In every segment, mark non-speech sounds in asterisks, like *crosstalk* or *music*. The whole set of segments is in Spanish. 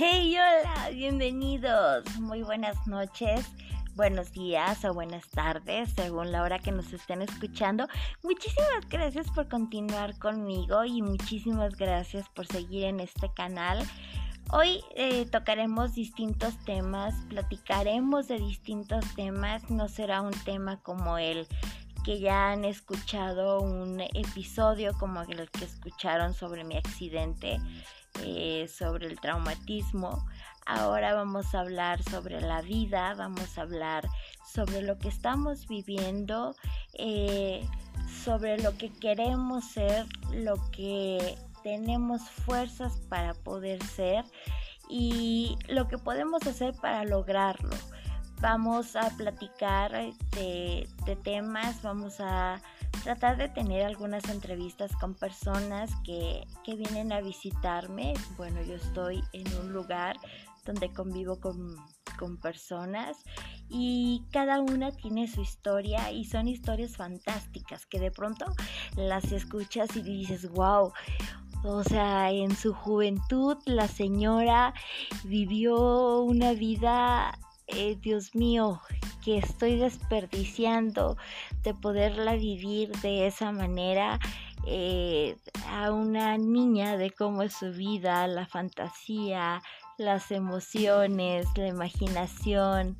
Hey, hola, bienvenidos. Muy buenas noches, buenos días o buenas tardes, según la hora que nos estén escuchando. Muchísimas gracias por continuar conmigo y muchísimas gracias por seguir en este canal. Hoy eh, tocaremos distintos temas, platicaremos de distintos temas, no será un tema como el que ya han escuchado un episodio como el que escucharon sobre mi accidente eh, sobre el traumatismo. Ahora vamos a hablar sobre la vida, vamos a hablar sobre lo que estamos viviendo, eh, sobre lo que queremos ser, lo que tenemos fuerzas para poder ser y lo que podemos hacer para lograrlo. Vamos a platicar de temas, vamos a tratar de tener algunas entrevistas con personas que, vienen a visitarme. Bueno, yo estoy en un lugar donde convivo con, con personas y cada una tiene su historia y son historias fantásticas que de pronto las escuchas y dices, wow, o sea, en su juventud la señora vivió una vida, eh, Dios mío, que estoy desperdiciando de poderla vivir de esa manera eh, a una niña de cómo es su vida, la fantasía, las emociones, la imaginación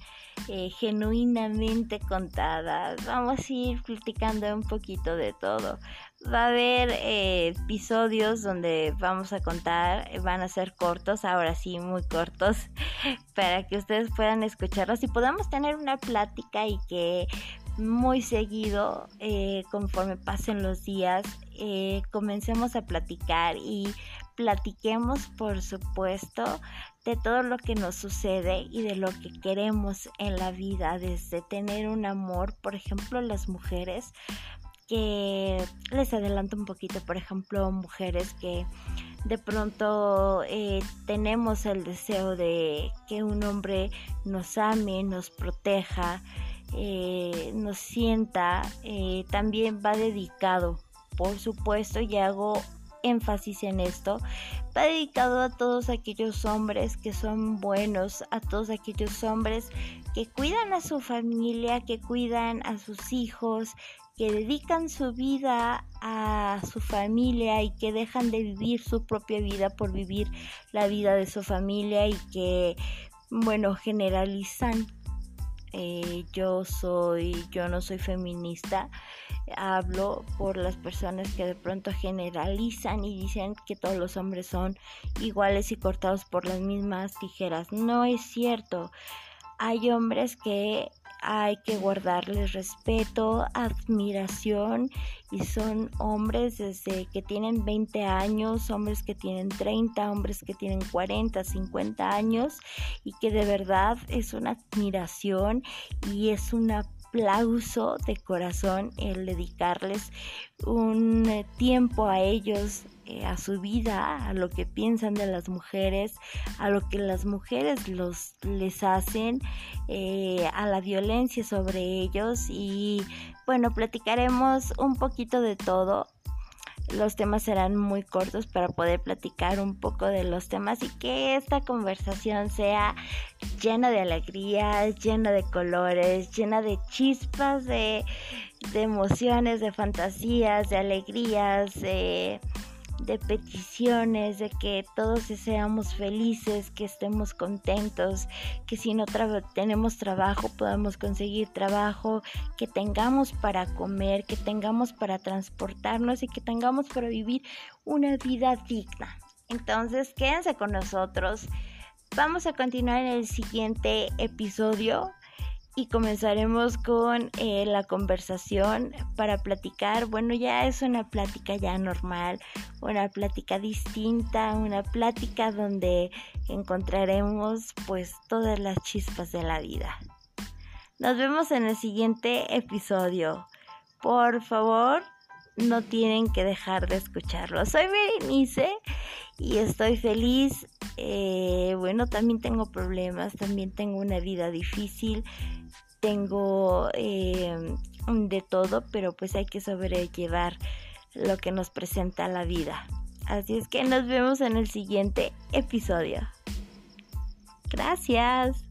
eh, genuinamente contadas. Vamos a ir platicando un poquito de todo. Va a haber eh, episodios donde vamos a contar, van a ser cortos, ahora sí, muy cortos, *laughs* para que ustedes puedan escucharlos y podamos tener una plática y que muy seguido, eh, conforme pasen los días, eh, comencemos a platicar y platiquemos, por supuesto, de todo lo que nos sucede y de lo que queremos en la vida, desde tener un amor, por ejemplo, las mujeres, que les adelanto un poquito, por ejemplo, mujeres que de pronto eh, tenemos el deseo de que un hombre nos ame, nos proteja, eh, nos sienta, eh, también va dedicado, por supuesto, y hago énfasis en esto, va dedicado a todos aquellos hombres que son buenos, a todos aquellos hombres que cuidan a su familia, que cuidan a sus hijos, que dedican su vida a su familia y que dejan de vivir su propia vida por vivir la vida de su familia y que, bueno, generalizan eh, yo soy, yo no soy feminista, hablo por las personas que de pronto generalizan y dicen que todos los hombres son iguales y cortados por las mismas tijeras. No es cierto. Hay hombres que hay que guardarles respeto, admiración y son hombres desde que tienen 20 años, hombres que tienen 30, hombres que tienen 40, 50 años y que de verdad es una admiración y es una aplauso de corazón el dedicarles un eh, tiempo a ellos, eh, a su vida, a lo que piensan de las mujeres, a lo que las mujeres los, les hacen, eh, a la violencia sobre ellos. Y bueno, platicaremos un poquito de todo los temas serán muy cortos para poder platicar un poco de los temas y que esta conversación sea llena de alegría, llena de colores, llena de chispas, de, emociones, de fantasías, de alegrías, de de peticiones, de que todos seamos felices, que estemos contentos, que si no tenemos trabajo podamos conseguir trabajo, que tengamos para comer, que tengamos para transportarnos y que tengamos para vivir una vida digna. Entonces, quédense con nosotros. Vamos a continuar en el siguiente episodio y comenzaremos con eh, la conversación para platicar. Bueno, ya es una plática ya normal, una plática distinta, una plática donde encontraremos pues todas las chispas de la vida. Nos vemos en el siguiente episodio. Por favor, no tienen que dejar de escucharlo. Soy Berenice y estoy feliz. Eh, bueno, también tengo problemas, también tengo una vida difícil tengo eh, de todo, pero pues hay que sobrellevar lo que nos presenta la vida. Así es que nos vemos en el siguiente episodio. Gracias.